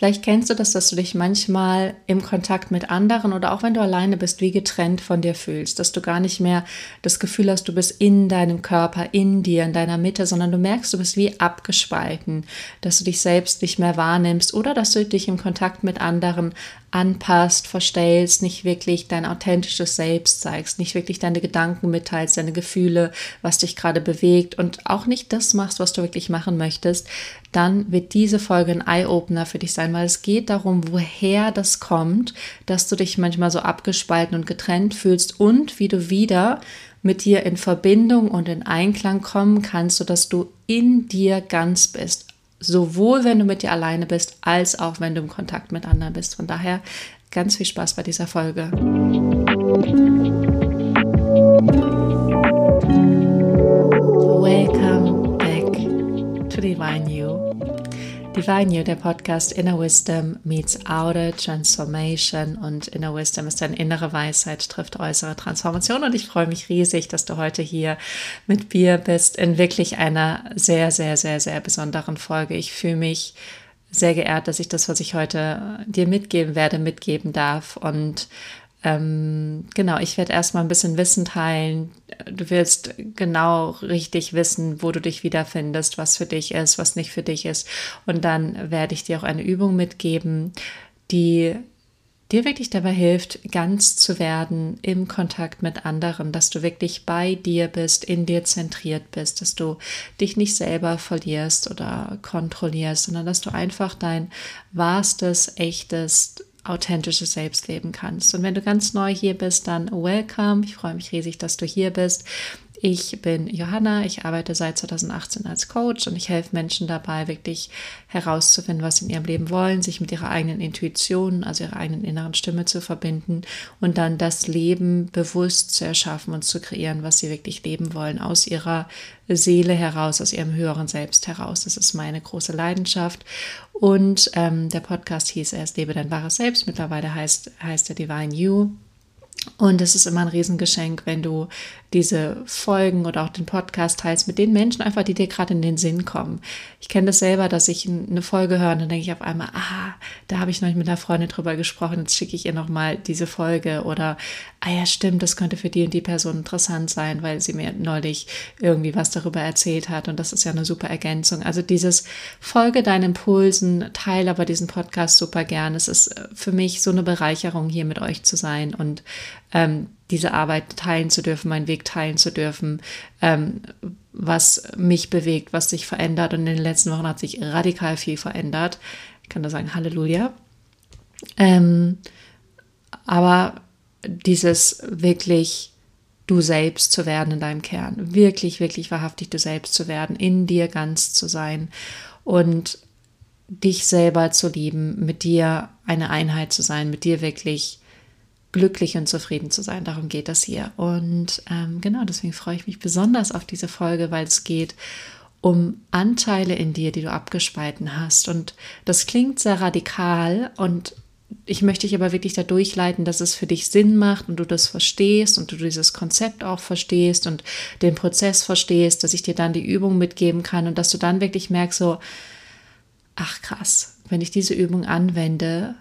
Vielleicht kennst du das, dass du dich manchmal im Kontakt mit anderen oder auch wenn du alleine bist, wie getrennt von dir fühlst, dass du gar nicht mehr das Gefühl hast, du bist in deinem Körper, in dir, in deiner Mitte, sondern du merkst, du bist wie abgespalten, dass du dich selbst nicht mehr wahrnimmst oder dass du dich im Kontakt mit anderen anpasst, verstellst, nicht wirklich dein authentisches Selbst zeigst, nicht wirklich deine Gedanken mitteilst, deine Gefühle, was dich gerade bewegt und auch nicht das machst, was du wirklich machen möchtest, dann wird diese Folge ein Eye-Opener für dich sein, weil es geht darum, woher das kommt, dass du dich manchmal so abgespalten und getrennt fühlst und wie du wieder mit dir in Verbindung und in Einklang kommen kannst, sodass du in dir ganz bist sowohl wenn du mit dir alleine bist, als auch wenn du im Kontakt mit anderen bist. Von daher ganz viel Spaß bei dieser Folge. Welcome back to Divine You. Divine You, der Podcast Inner Wisdom meets Outer Transformation. Und Inner Wisdom ist deine innere Weisheit, trifft äußere Transformation. Und ich freue mich riesig, dass du heute hier mit mir bist in wirklich einer sehr, sehr, sehr, sehr besonderen Folge. Ich fühle mich sehr geehrt, dass ich das, was ich heute dir mitgeben werde, mitgeben darf. Und ähm, genau, ich werde erstmal ein bisschen Wissen teilen. Du wirst genau richtig wissen, wo du dich wiederfindest, was für dich ist, was nicht für dich ist. Und dann werde ich dir auch eine Übung mitgeben, die dir wirklich dabei hilft, ganz zu werden im Kontakt mit anderen, dass du wirklich bei dir bist, in dir zentriert bist, dass du dich nicht selber verlierst oder kontrollierst, sondern dass du einfach dein wahrstes, echtes, authentisches Selbst leben kannst. Und wenn du ganz neu hier bist, dann welcome. Ich freue mich riesig, dass du hier bist. Ich bin Johanna, ich arbeite seit 2018 als Coach und ich helfe Menschen dabei, wirklich herauszufinden, was sie in ihrem Leben wollen, sich mit ihrer eigenen Intuition, also ihrer eigenen inneren Stimme zu verbinden und dann das Leben bewusst zu erschaffen und zu kreieren, was sie wirklich leben wollen, aus ihrer Seele heraus, aus ihrem höheren Selbst heraus. Das ist meine große Leidenschaft. Und ähm, der Podcast hieß erst Lebe dein wahres Selbst. Mittlerweile heißt, heißt er Divine You. Und es ist immer ein Riesengeschenk, wenn du diese Folgen oder auch den Podcast teilst mit den Menschen einfach, die dir gerade in den Sinn kommen. Ich kenne das selber, dass ich eine Folge höre und dann denke ich auf einmal, ah, da habe ich noch mit einer Freundin drüber gesprochen, jetzt schicke ich ihr nochmal diese Folge oder, ah ja, stimmt, das könnte für die und die Person interessant sein, weil sie mir neulich irgendwie was darüber erzählt hat und das ist ja eine super Ergänzung. Also dieses Folge deinen Impulsen, teile aber diesen Podcast super gern. Es ist für mich so eine Bereicherung, hier mit euch zu sein und ähm, diese Arbeit teilen zu dürfen, meinen Weg teilen zu dürfen, ähm, was mich bewegt, was sich verändert. Und in den letzten Wochen hat sich radikal viel verändert. Ich kann da sagen, Halleluja. Ähm, aber dieses wirklich du selbst zu werden in deinem Kern, wirklich, wirklich wahrhaftig du selbst zu werden, in dir ganz zu sein und dich selber zu lieben, mit dir eine Einheit zu sein, mit dir wirklich glücklich und zufrieden zu sein. Darum geht das hier. Und ähm, genau, deswegen freue ich mich besonders auf diese Folge, weil es geht um Anteile in dir, die du abgespalten hast. Und das klingt sehr radikal und ich möchte dich aber wirklich da durchleiten, dass es für dich Sinn macht und du das verstehst und du dieses Konzept auch verstehst und den Prozess verstehst, dass ich dir dann die Übung mitgeben kann und dass du dann wirklich merkst so, ach krass, wenn ich diese Übung anwende,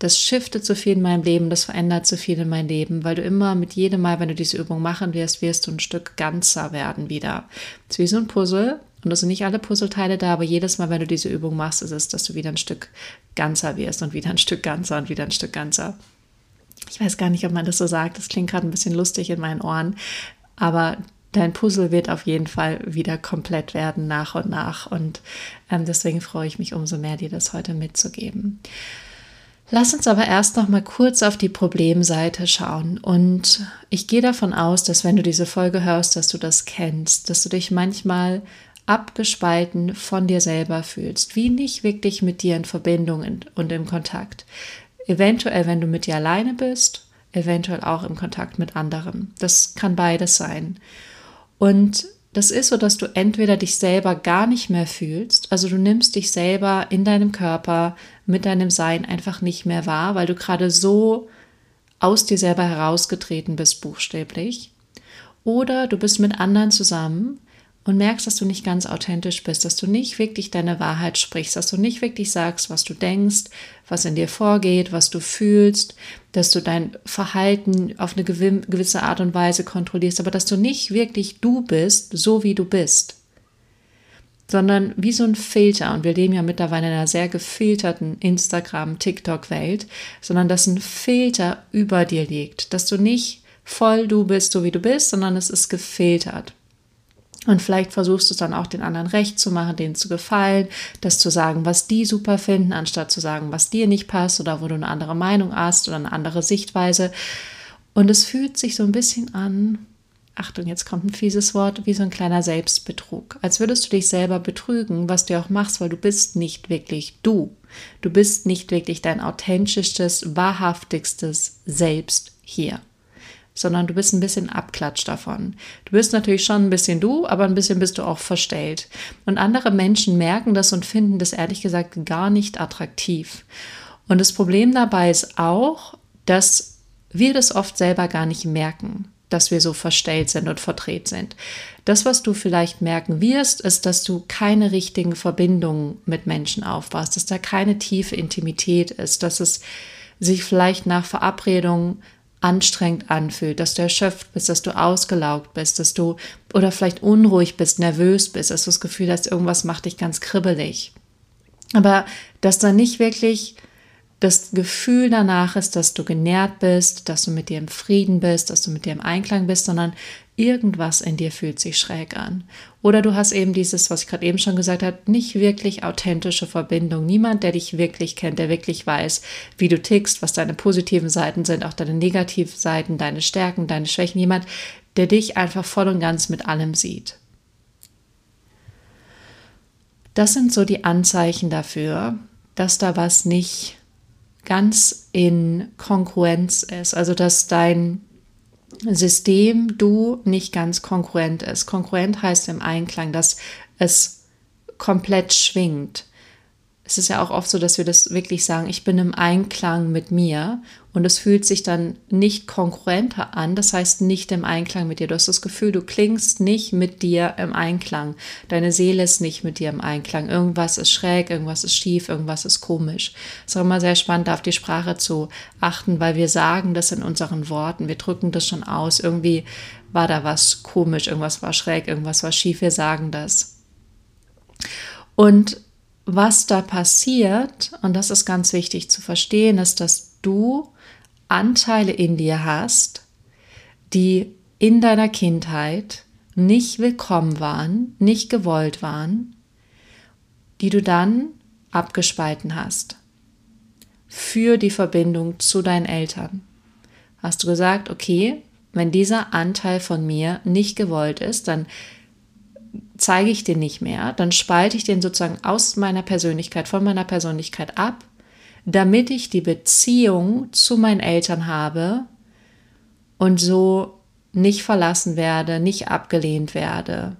das shiftet so viel in meinem Leben, das verändert so viel in mein Leben, weil du immer mit jedem Mal, wenn du diese Übung machen wirst, wirst du ein Stück ganzer werden wieder. Es ist wie so ein Puzzle und es sind nicht alle Puzzleteile da, aber jedes Mal, wenn du diese Übung machst, ist es, dass du wieder ein Stück ganzer wirst und wieder ein Stück ganzer und wieder ein Stück ganzer. Ich weiß gar nicht, ob man das so sagt, das klingt gerade ein bisschen lustig in meinen Ohren, aber dein Puzzle wird auf jeden Fall wieder komplett werden nach und nach und ähm, deswegen freue ich mich umso mehr, dir das heute mitzugeben. Lass uns aber erst noch mal kurz auf die Problemseite schauen. Und ich gehe davon aus, dass wenn du diese Folge hörst, dass du das kennst, dass du dich manchmal abgespalten von dir selber fühlst, wie nicht wirklich mit dir in Verbindung und im Kontakt. Eventuell, wenn du mit dir alleine bist, eventuell auch im Kontakt mit anderen. Das kann beides sein. Und das ist so, dass du entweder dich selber gar nicht mehr fühlst, also du nimmst dich selber in deinem Körper mit deinem Sein einfach nicht mehr wahr, weil du gerade so aus dir selber herausgetreten bist, buchstäblich. Oder du bist mit anderen zusammen und merkst, dass du nicht ganz authentisch bist, dass du nicht wirklich deine Wahrheit sprichst, dass du nicht wirklich sagst, was du denkst, was in dir vorgeht, was du fühlst, dass du dein Verhalten auf eine gewisse Art und Weise kontrollierst, aber dass du nicht wirklich du bist, so wie du bist, sondern wie so ein Filter. Und wir leben ja mittlerweile in einer sehr gefilterten Instagram, TikTok-Welt, sondern dass ein Filter über dir liegt, dass du nicht voll du bist, so wie du bist, sondern es ist gefiltert. Und vielleicht versuchst du es dann auch den anderen recht zu machen, denen zu gefallen, das zu sagen, was die super finden, anstatt zu sagen, was dir nicht passt oder wo du eine andere Meinung hast oder eine andere Sichtweise. Und es fühlt sich so ein bisschen an, Achtung, jetzt kommt ein fieses Wort, wie so ein kleiner Selbstbetrug. Als würdest du dich selber betrügen, was du auch machst, weil du bist nicht wirklich du. Du bist nicht wirklich dein authentischstes, wahrhaftigstes Selbst hier sondern du bist ein bisschen abklatscht davon. Du bist natürlich schon ein bisschen du, aber ein bisschen bist du auch verstellt. Und andere Menschen merken das und finden das ehrlich gesagt gar nicht attraktiv. Und das Problem dabei ist auch, dass wir das oft selber gar nicht merken, dass wir so verstellt sind und verdreht sind. Das, was du vielleicht merken wirst, ist, dass du keine richtigen Verbindungen mit Menschen aufbaust, dass da keine tiefe Intimität ist, dass es sich vielleicht nach Verabredungen anstrengend anfühlt, dass du erschöpft bist, dass du ausgelaugt bist, dass du oder vielleicht unruhig bist, nervös bist, dass du das Gefühl hast, irgendwas macht dich ganz kribbelig. Aber dass da nicht wirklich das Gefühl danach ist, dass du genährt bist, dass du mit dir im Frieden bist, dass du mit dir im Einklang bist, sondern irgendwas in dir fühlt sich schräg an. Oder du hast eben dieses, was ich gerade eben schon gesagt habe, nicht wirklich authentische Verbindung. Niemand, der dich wirklich kennt, der wirklich weiß, wie du tickst, was deine positiven Seiten sind, auch deine negativen Seiten, deine Stärken, deine Schwächen. Jemand, der dich einfach voll und ganz mit allem sieht. Das sind so die Anzeichen dafür, dass da was nicht ganz in Konkurrenz ist. Also dass dein System du nicht ganz konkurrent ist. Konkurrent heißt im Einklang, dass es komplett schwingt es ist ja auch oft so, dass wir das wirklich sagen, ich bin im Einklang mit mir und es fühlt sich dann nicht konkurrenter an, das heißt nicht im Einklang mit dir. Du hast das Gefühl, du klingst nicht mit dir im Einklang. Deine Seele ist nicht mit dir im Einklang. Irgendwas ist schräg, irgendwas ist schief, irgendwas ist komisch. Es ist auch immer sehr spannend, auf die Sprache zu achten, weil wir sagen das in unseren Worten. Wir drücken das schon aus. Irgendwie war da was komisch, irgendwas war schräg, irgendwas war schief. Wir sagen das. Und was da passiert, und das ist ganz wichtig zu verstehen, ist, dass du Anteile in dir hast, die in deiner Kindheit nicht willkommen waren, nicht gewollt waren, die du dann abgespalten hast für die Verbindung zu deinen Eltern. Hast du gesagt, okay, wenn dieser Anteil von mir nicht gewollt ist, dann zeige ich den nicht mehr, dann spalte ich den sozusagen aus meiner Persönlichkeit, von meiner Persönlichkeit ab, damit ich die Beziehung zu meinen Eltern habe und so nicht verlassen werde, nicht abgelehnt werde.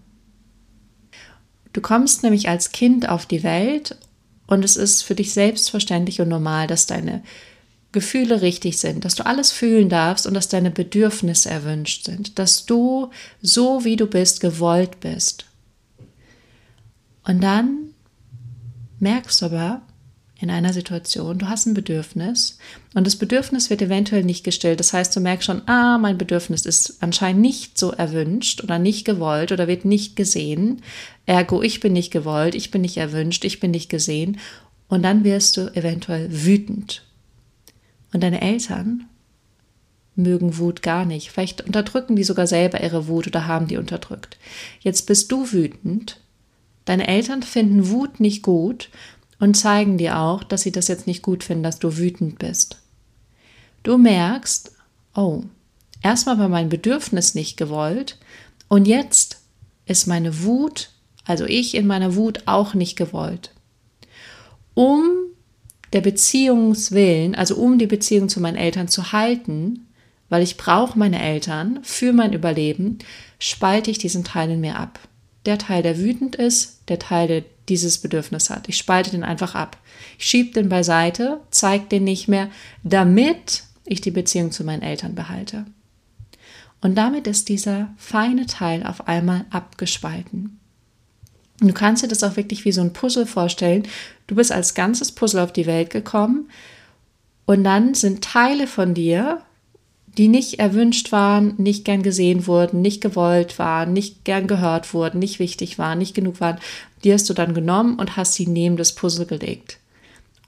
Du kommst nämlich als Kind auf die Welt und es ist für dich selbstverständlich und normal, dass deine Gefühle richtig sind, dass du alles fühlen darfst und dass deine Bedürfnisse erwünscht sind, dass du so wie du bist gewollt bist. Und dann merkst du aber in einer Situation, du hast ein Bedürfnis und das Bedürfnis wird eventuell nicht gestillt. Das heißt, du merkst schon, ah, mein Bedürfnis ist anscheinend nicht so erwünscht oder nicht gewollt oder wird nicht gesehen. Ergo, ich bin nicht gewollt, ich bin nicht erwünscht, ich bin nicht gesehen. Und dann wirst du eventuell wütend. Und deine Eltern mögen Wut gar nicht. Vielleicht unterdrücken die sogar selber ihre Wut oder haben die unterdrückt. Jetzt bist du wütend Deine Eltern finden Wut nicht gut und zeigen dir auch, dass sie das jetzt nicht gut finden, dass du wütend bist. Du merkst, oh, erstmal war mein Bedürfnis nicht gewollt und jetzt ist meine Wut, also ich in meiner Wut auch nicht gewollt. Um der Beziehungswillen, also um die Beziehung zu meinen Eltern zu halten, weil ich brauche meine Eltern für mein Überleben, spalte ich diesen Teil in mir ab der Teil, der wütend ist, der Teil, der dieses Bedürfnis hat. Ich spalte den einfach ab. Ich schiebe den beiseite, zeige den nicht mehr, damit ich die Beziehung zu meinen Eltern behalte. Und damit ist dieser feine Teil auf einmal abgespalten. Und du kannst dir das auch wirklich wie so ein Puzzle vorstellen. Du bist als ganzes Puzzle auf die Welt gekommen und dann sind Teile von dir, die nicht erwünscht waren, nicht gern gesehen wurden, nicht gewollt waren, nicht gern gehört wurden, nicht wichtig waren, nicht genug waren, die hast du dann genommen und hast sie neben das Puzzle gelegt.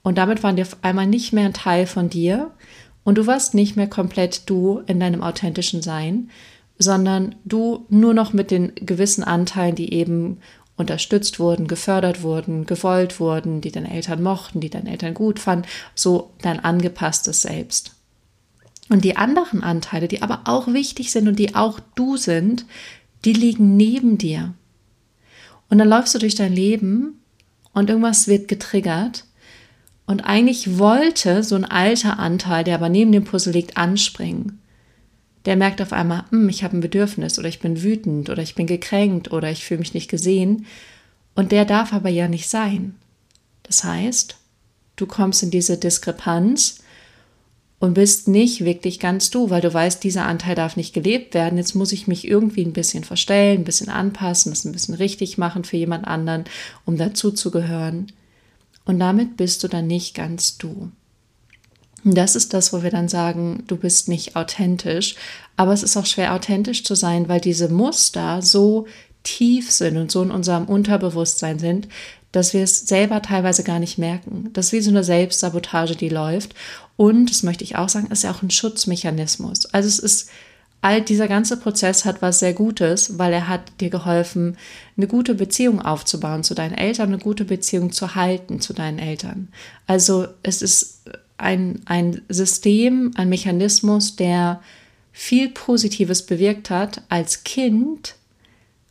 Und damit waren die auf einmal nicht mehr ein Teil von dir und du warst nicht mehr komplett du in deinem authentischen Sein, sondern du nur noch mit den gewissen Anteilen, die eben unterstützt wurden, gefördert wurden, gewollt wurden, die deine Eltern mochten, die deine Eltern gut fanden, so dein angepasstes Selbst. Und die anderen Anteile, die aber auch wichtig sind und die auch du sind, die liegen neben dir. Und dann läufst du durch dein Leben und irgendwas wird getriggert. Und eigentlich wollte so ein alter Anteil, der aber neben dem Puzzle liegt, anspringen. Der merkt auf einmal, hm, ich habe ein Bedürfnis oder ich bin wütend oder ich bin gekränkt oder ich fühle mich nicht gesehen. Und der darf aber ja nicht sein. Das heißt, du kommst in diese Diskrepanz und bist nicht wirklich ganz du, weil du weißt, dieser Anteil darf nicht gelebt werden. Jetzt muss ich mich irgendwie ein bisschen verstellen, ein bisschen anpassen, das ein bisschen richtig machen für jemand anderen, um dazu zu gehören. Und damit bist du dann nicht ganz du. Das ist das, wo wir dann sagen, du bist nicht authentisch. Aber es ist auch schwer, authentisch zu sein, weil diese Muster so tief sind und so in unserem Unterbewusstsein sind, dass wir es selber teilweise gar nicht merken. Das ist wie so eine Selbstsabotage, die läuft. Und, das möchte ich auch sagen, ist ja auch ein Schutzmechanismus. Also es ist, all dieser ganze Prozess hat was sehr Gutes, weil er hat dir geholfen, eine gute Beziehung aufzubauen zu deinen Eltern, eine gute Beziehung zu halten zu deinen Eltern. Also es ist ein, ein System, ein Mechanismus, der viel Positives bewirkt hat als Kind,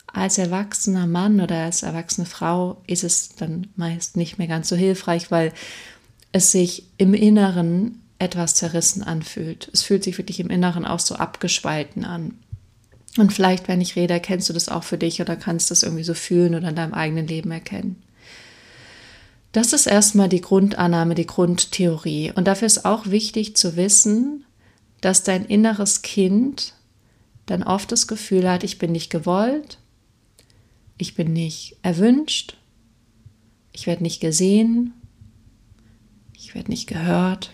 als erwachsener Mann oder als erwachsene Frau ist es dann meist nicht mehr ganz so hilfreich, weil es sich im Inneren etwas zerrissen anfühlt. Es fühlt sich wirklich im Inneren auch so abgespalten an. Und vielleicht, wenn ich rede, erkennst du das auch für dich oder kannst das irgendwie so fühlen oder in deinem eigenen Leben erkennen. Das ist erstmal die Grundannahme, die Grundtheorie. Und dafür ist auch wichtig zu wissen, dass dein inneres Kind dann oft das Gefühl hat, ich bin nicht gewollt, ich bin nicht erwünscht, ich werde nicht gesehen, ich werde nicht gehört,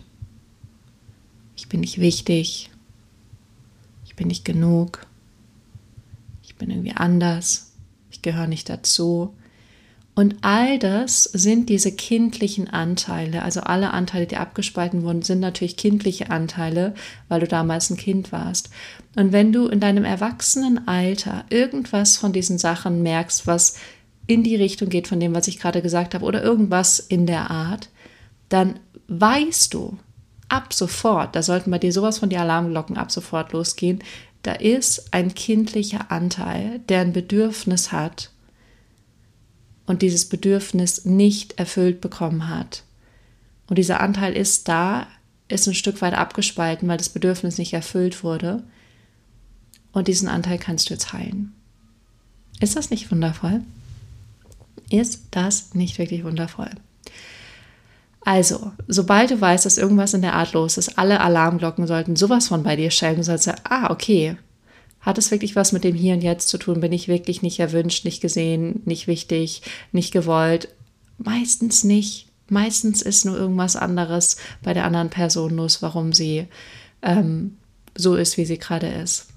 ich bin nicht wichtig, ich bin nicht genug, ich bin irgendwie anders, ich gehöre nicht dazu. Und all das sind diese kindlichen Anteile, also alle Anteile, die abgespalten wurden, sind natürlich kindliche Anteile, weil du damals ein Kind warst. Und wenn du in deinem Erwachsenenalter irgendwas von diesen Sachen merkst, was in die Richtung geht von dem, was ich gerade gesagt habe, oder irgendwas in der Art, dann weißt du ab sofort, da sollten bei dir sowas von die Alarmglocken ab sofort losgehen, da ist ein kindlicher Anteil, der ein Bedürfnis hat und dieses Bedürfnis nicht erfüllt bekommen hat. Und dieser Anteil ist da, ist ein Stück weit abgespalten, weil das Bedürfnis nicht erfüllt wurde. Und diesen Anteil kannst du jetzt heilen. Ist das nicht wundervoll? Ist das nicht wirklich wundervoll? Also, sobald du weißt, dass irgendwas in der Art los ist, alle Alarmglocken sollten sowas von bei dir schellen. Du sollst sagen, ah, okay, hat es wirklich was mit dem Hier und Jetzt zu tun? Bin ich wirklich nicht erwünscht, nicht gesehen, nicht wichtig, nicht gewollt? Meistens nicht. Meistens ist nur irgendwas anderes bei der anderen Person los, warum sie ähm, so ist, wie sie gerade ist.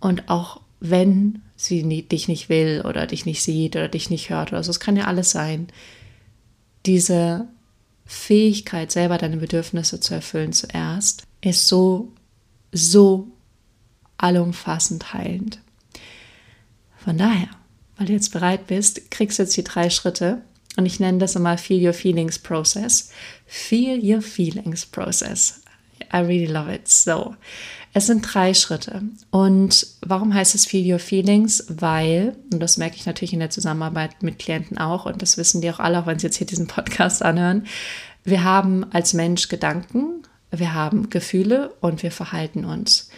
Und auch wenn sie nie, dich nicht will oder dich nicht sieht oder dich nicht hört oder so, es kann ja alles sein. Diese Fähigkeit, selber deine Bedürfnisse zu erfüllen zuerst, ist so, so allumfassend heilend. Von daher, weil du jetzt bereit bist, kriegst du jetzt die drei Schritte und ich nenne das immer Feel Your Feelings Process. Feel Your Feelings Process. I really love it. So, es sind drei Schritte. Und warum heißt es Feel Your Feelings? Weil, und das merke ich natürlich in der Zusammenarbeit mit Klienten auch, und das wissen die auch alle, auch wenn sie jetzt hier diesen Podcast anhören, wir haben als Mensch Gedanken, wir haben Gefühle und wir verhalten uns.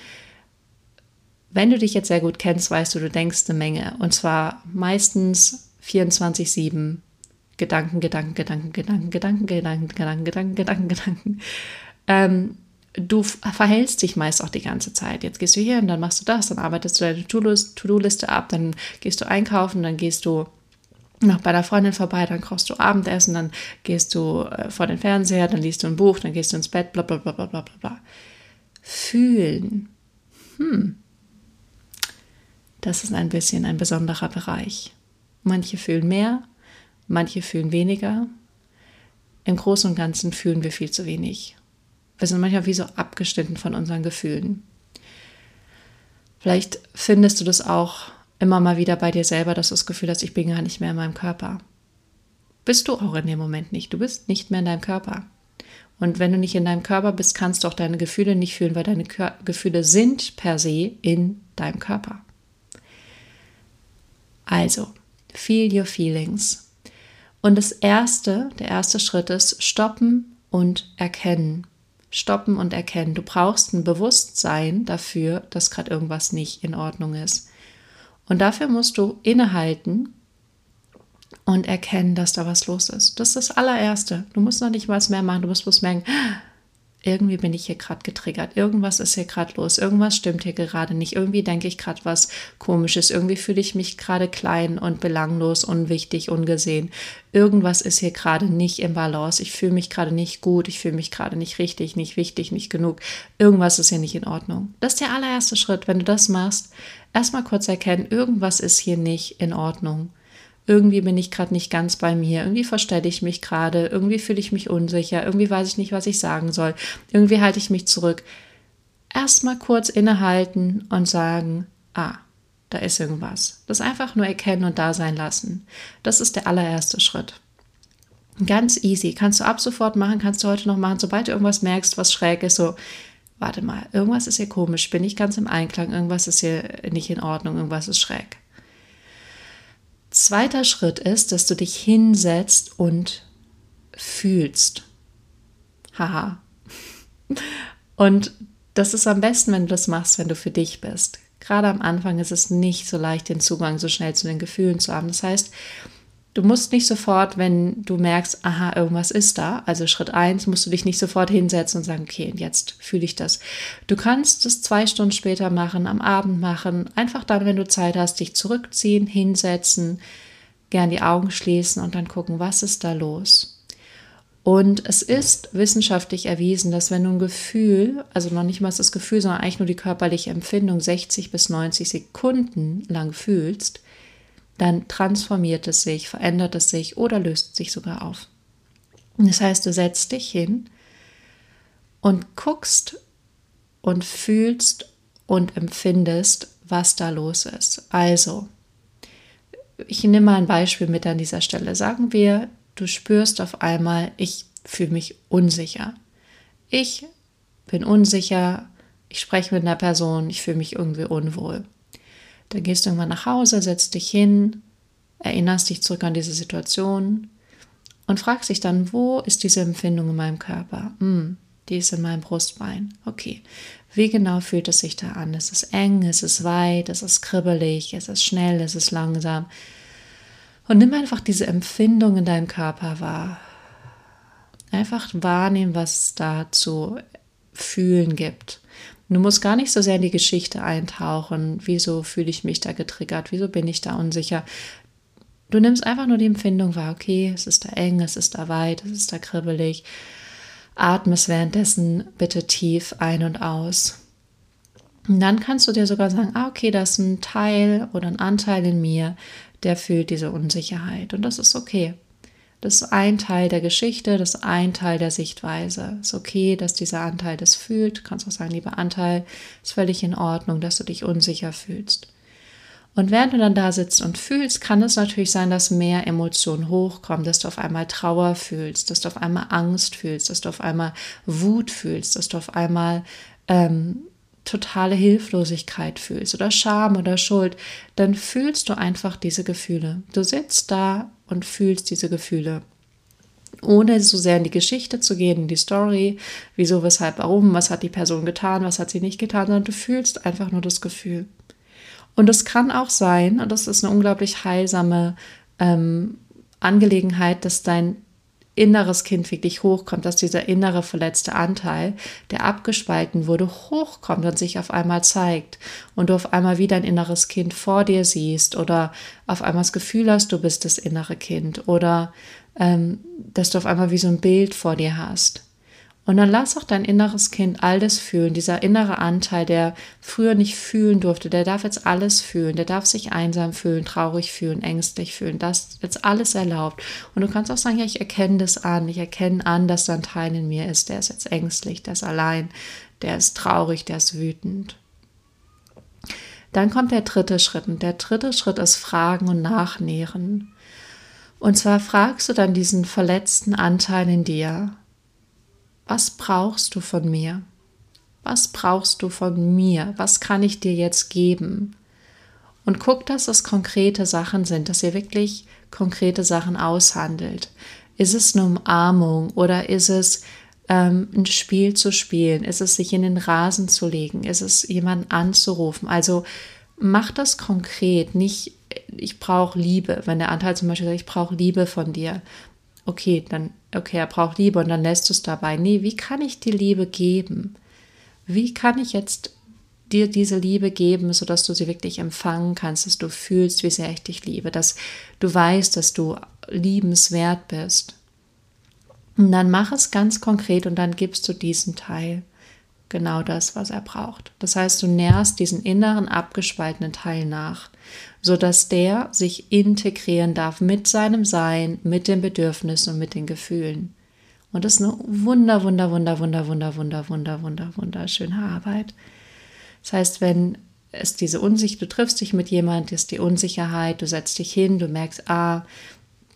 Wenn du dich jetzt sehr gut kennst, weißt du, du denkst eine Menge. Und zwar meistens 24-7 Gedanken, Gedanken, Gedanken, Gedanken, Gedanken, Gedanken, Gedanken, Gedanken, Gedanken, Gedanken. Ähm, du verhältst dich meist auch die ganze Zeit. Jetzt gehst du hier und dann machst du das, dann arbeitest du deine To-Do-Liste ab, dann gehst du einkaufen, dann gehst du noch bei der Freundin vorbei, dann kochst du Abendessen, dann gehst du äh, vor den Fernseher, dann liest du ein Buch, dann gehst du ins Bett, bla bla bla bla bla bla. Fühlen. Hm. Das ist ein bisschen ein besonderer Bereich. Manche fühlen mehr, manche fühlen weniger. Im Großen und Ganzen fühlen wir viel zu wenig. Wir sind manchmal wie so abgeschnitten von unseren Gefühlen. Vielleicht findest du das auch immer mal wieder bei dir selber, dass du das Gefühl hast, ich bin gar nicht mehr in meinem Körper. Bist du auch in dem Moment nicht. Du bist nicht mehr in deinem Körper. Und wenn du nicht in deinem Körper bist, kannst du auch deine Gefühle nicht fühlen, weil deine Kör Gefühle sind per se in deinem Körper. Also, feel your feelings. Und das erste, der erste Schritt ist stoppen und erkennen. Stoppen und erkennen. Du brauchst ein Bewusstsein dafür, dass gerade irgendwas nicht in Ordnung ist. Und dafür musst du innehalten und erkennen, dass da was los ist. Das ist das allererste. Du musst noch nicht was mehr machen. Du musst bloß merken, irgendwie bin ich hier gerade getriggert. Irgendwas ist hier gerade los. Irgendwas stimmt hier gerade nicht. Irgendwie denke ich gerade was Komisches. Irgendwie fühle ich mich gerade klein und belanglos, unwichtig, ungesehen. Irgendwas ist hier gerade nicht im Balance. Ich fühle mich gerade nicht gut. Ich fühle mich gerade nicht richtig, nicht wichtig, nicht genug. Irgendwas ist hier nicht in Ordnung. Das ist der allererste Schritt. Wenn du das machst, erstmal kurz erkennen, irgendwas ist hier nicht in Ordnung. Irgendwie bin ich gerade nicht ganz bei mir, irgendwie verstelle ich mich gerade, irgendwie fühle ich mich unsicher, irgendwie weiß ich nicht, was ich sagen soll, irgendwie halte ich mich zurück. Erstmal kurz innehalten und sagen, ah, da ist irgendwas. Das einfach nur erkennen und da sein lassen. Das ist der allererste Schritt. Ganz easy. Kannst du ab sofort machen, kannst du heute noch machen. Sobald du irgendwas merkst, was schräg ist, so, warte mal, irgendwas ist hier komisch, bin ich ganz im Einklang, irgendwas ist hier nicht in Ordnung, irgendwas ist schräg. Zweiter Schritt ist, dass du dich hinsetzt und fühlst. Haha. Und das ist am besten, wenn du das machst, wenn du für dich bist. Gerade am Anfang ist es nicht so leicht, den Zugang so schnell zu den Gefühlen zu haben. Das heißt, Du musst nicht sofort, wenn du merkst, aha, irgendwas ist da, also Schritt eins, musst du dich nicht sofort hinsetzen und sagen, okay, jetzt fühle ich das. Du kannst es zwei Stunden später machen, am Abend machen, einfach dann, wenn du Zeit hast, dich zurückziehen, hinsetzen, gern die Augen schließen und dann gucken, was ist da los. Und es ist wissenschaftlich erwiesen, dass wenn du ein Gefühl, also noch nicht mal das Gefühl, sondern eigentlich nur die körperliche Empfindung 60 bis 90 Sekunden lang fühlst, dann transformiert es sich, verändert es sich oder löst sich sogar auf. Das heißt, du setzt dich hin und guckst und fühlst und empfindest, was da los ist. Also, ich nehme mal ein Beispiel mit an dieser Stelle. Sagen wir, du spürst auf einmal, ich fühle mich unsicher. Ich bin unsicher, ich spreche mit einer Person, ich fühle mich irgendwie unwohl. Dann gehst du irgendwann nach Hause, setzt dich hin, erinnerst dich zurück an diese Situation und fragst dich dann, wo ist diese Empfindung in meinem Körper? Hm, die ist in meinem Brustbein. Okay. Wie genau fühlt es sich da an? Ist es eng? Ist es weit? Ist es kribbelig? Ist es schnell? Ist es langsam? Und nimm einfach diese Empfindung in deinem Körper wahr. Einfach wahrnehmen, was es da zu fühlen gibt. Du musst gar nicht so sehr in die Geschichte eintauchen. Wieso fühle ich mich da getriggert? Wieso bin ich da unsicher? Du nimmst einfach nur die Empfindung wahr. Okay, es ist da eng, es ist da weit, es ist da kribbelig. Atmest währenddessen bitte tief ein und aus. Und dann kannst du dir sogar sagen, ah, okay, das ist ein Teil oder ein Anteil in mir, der fühlt diese Unsicherheit. Und das ist okay. Das ist ein Teil der Geschichte, das ist ein Teil der Sichtweise. Es ist okay, dass dieser Anteil das fühlt. Du kannst auch sagen, lieber Anteil, ist völlig in Ordnung, dass du dich unsicher fühlst. Und während du dann da sitzt und fühlst, kann es natürlich sein, dass mehr Emotionen hochkommen, dass du auf einmal Trauer fühlst, dass du auf einmal Angst fühlst, dass du auf einmal Wut fühlst, dass du auf einmal ähm, totale Hilflosigkeit fühlst oder Scham oder Schuld, dann fühlst du einfach diese Gefühle. Du sitzt da und fühlst diese Gefühle. Ohne so sehr in die Geschichte zu gehen, in die Story, wieso, weshalb, warum, was hat die Person getan, was hat sie nicht getan, sondern du fühlst einfach nur das Gefühl. Und es kann auch sein, und das ist eine unglaublich heilsame ähm, Angelegenheit, dass dein inneres Kind wirklich hochkommt, dass dieser innere verletzte Anteil, der abgespalten wurde, hochkommt und sich auf einmal zeigt und du auf einmal wieder ein inneres Kind vor dir siehst oder auf einmal das Gefühl hast, du bist das innere Kind oder ähm, dass du auf einmal wie so ein Bild vor dir hast. Und dann lass auch dein inneres Kind alles fühlen. Dieser innere Anteil, der früher nicht fühlen durfte, der darf jetzt alles fühlen. Der darf sich einsam fühlen, traurig fühlen, ängstlich fühlen. Das jetzt alles erlaubt. Und du kannst auch sagen, ja, ich erkenne das an. Ich erkenne an, dass da ein Teil in mir ist. Der ist jetzt ängstlich, der ist allein, der ist traurig, der ist wütend. Dann kommt der dritte Schritt. Und der dritte Schritt ist Fragen und Nachnähren. Und zwar fragst du dann diesen verletzten Anteil in dir, was brauchst du von mir? Was brauchst du von mir? Was kann ich dir jetzt geben? Und guck, dass es konkrete Sachen sind, dass ihr wirklich konkrete Sachen aushandelt. Ist es eine Umarmung oder ist es ähm, ein Spiel zu spielen? Ist es sich in den Rasen zu legen? Ist es jemanden anzurufen? Also mach das konkret, nicht ich brauche Liebe. Wenn der Anteil zum Beispiel sagt, ich brauche Liebe von dir, okay, dann, okay, er braucht Liebe und dann lässt du es dabei. Nee, wie kann ich dir Liebe geben? Wie kann ich jetzt dir diese Liebe geben, sodass du sie wirklich empfangen kannst, dass du fühlst, wie sehr ich dich liebe, dass du weißt, dass du liebenswert bist. Und dann mach es ganz konkret und dann gibst du diesen Teil genau das, was er braucht. Das heißt, du nährst diesen inneren abgespaltenen Teil nach sodass der sich integrieren darf mit seinem Sein, mit den Bedürfnissen und mit den Gefühlen. Und das ist eine wunder, wunder, wunder, wunder, wunder, wunder, wunder, wunder, wunderschöne Arbeit. Das heißt, wenn es diese Unsicherheit, du triffst dich mit jemand, ist die Unsicherheit, du setzt dich hin, du merkst, ah,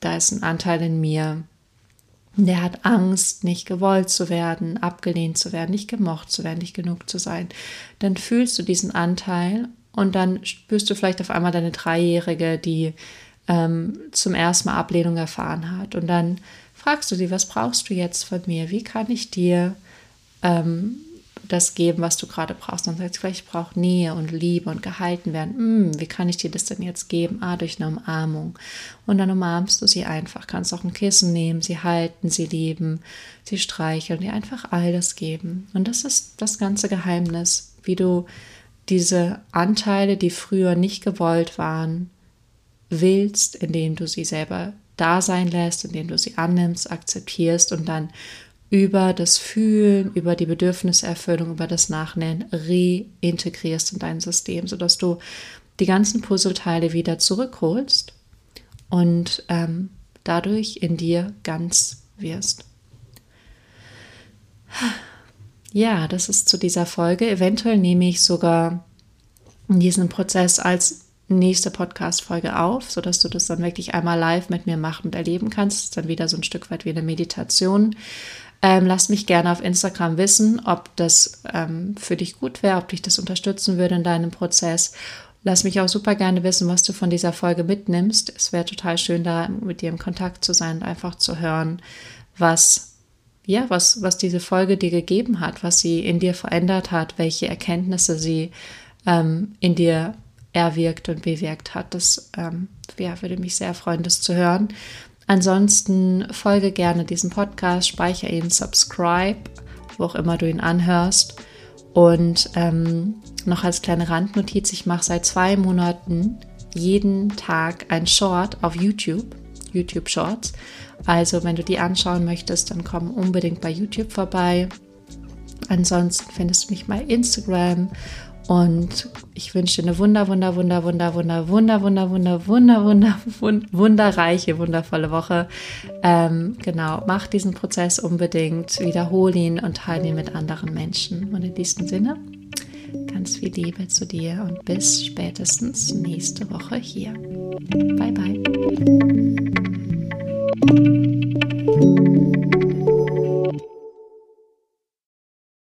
da ist ein Anteil in mir, der hat Angst, nicht gewollt zu werden, abgelehnt zu werden, nicht gemocht zu werden, nicht genug zu sein, dann fühlst du diesen Anteil und dann spürst du vielleicht auf einmal deine Dreijährige, die ähm, zum ersten Mal Ablehnung erfahren hat. Und dann fragst du sie, was brauchst du jetzt von mir? Wie kann ich dir ähm, das geben, was du gerade brauchst? Und dann sagst du vielleicht, ich brauche Nähe und Liebe und gehalten werden. Hm, wie kann ich dir das denn jetzt geben? Ah, durch eine Umarmung. Und dann umarmst du sie einfach. Kannst auch ein Kissen nehmen, sie halten, sie lieben, sie streicheln, dir einfach all das geben. Und das ist das ganze Geheimnis, wie du diese Anteile, die früher nicht gewollt waren, willst, indem du sie selber da sein lässt, indem du sie annimmst, akzeptierst und dann über das Fühlen, über die Bedürfniserfüllung, über das Nachnähen reintegrierst in dein System, sodass du die ganzen Puzzleteile wieder zurückholst und ähm, dadurch in dir ganz wirst. Ja, das ist zu dieser Folge. Eventuell nehme ich sogar diesen Prozess als nächste Podcast-Folge auf, sodass du das dann wirklich einmal live mit mir machen und erleben kannst. Das ist dann wieder so ein Stück weit wie eine Meditation. Ähm, lass mich gerne auf Instagram wissen, ob das ähm, für dich gut wäre, ob dich das unterstützen würde in deinem Prozess. Lass mich auch super gerne wissen, was du von dieser Folge mitnimmst. Es wäre total schön, da mit dir im Kontakt zu sein und einfach zu hören, was ja, was, was diese Folge dir gegeben hat, was sie in dir verändert hat, welche Erkenntnisse sie ähm, in dir erwirkt und bewirkt hat. Das ähm, ja, würde mich sehr freuen, das zu hören. Ansonsten folge gerne diesem Podcast, speichere ihn, subscribe, wo auch immer du ihn anhörst. Und ähm, noch als kleine Randnotiz, ich mache seit zwei Monaten jeden Tag ein Short auf YouTube, YouTube Shorts. Also wenn du die anschauen möchtest, dann komm unbedingt bei YouTube vorbei. Ansonsten findest du mich bei Instagram und ich wünsche dir eine wunder, wunder, wunder, wunder, wunder, wunder, wunder, wunder, wunder, wunder, wunder, wunderreiche, wundervolle Woche. Ähm, genau, mach diesen Prozess unbedingt, wiederhole ihn und teile ihn mit anderen Menschen. Und in diesem Sinne, ganz viel Liebe zu dir und bis spätestens nächste Woche hier. Bye, bye. Thank you.